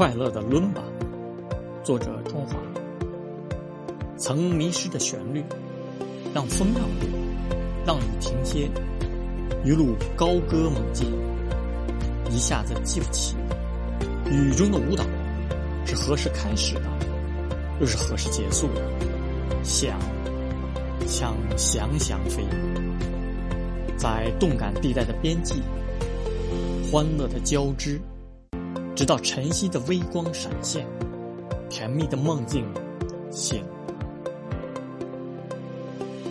快乐的伦巴，作者中华。曾迷失的旋律，让风让路，让雨停歇，一路高歌猛进，一下子记不起雨中的舞蹈是何时开始的，又是何时结束的。想，想想想飞，在动感地带的边际，欢乐的交织。直到晨曦的微光闪现，甜蜜的梦境醒了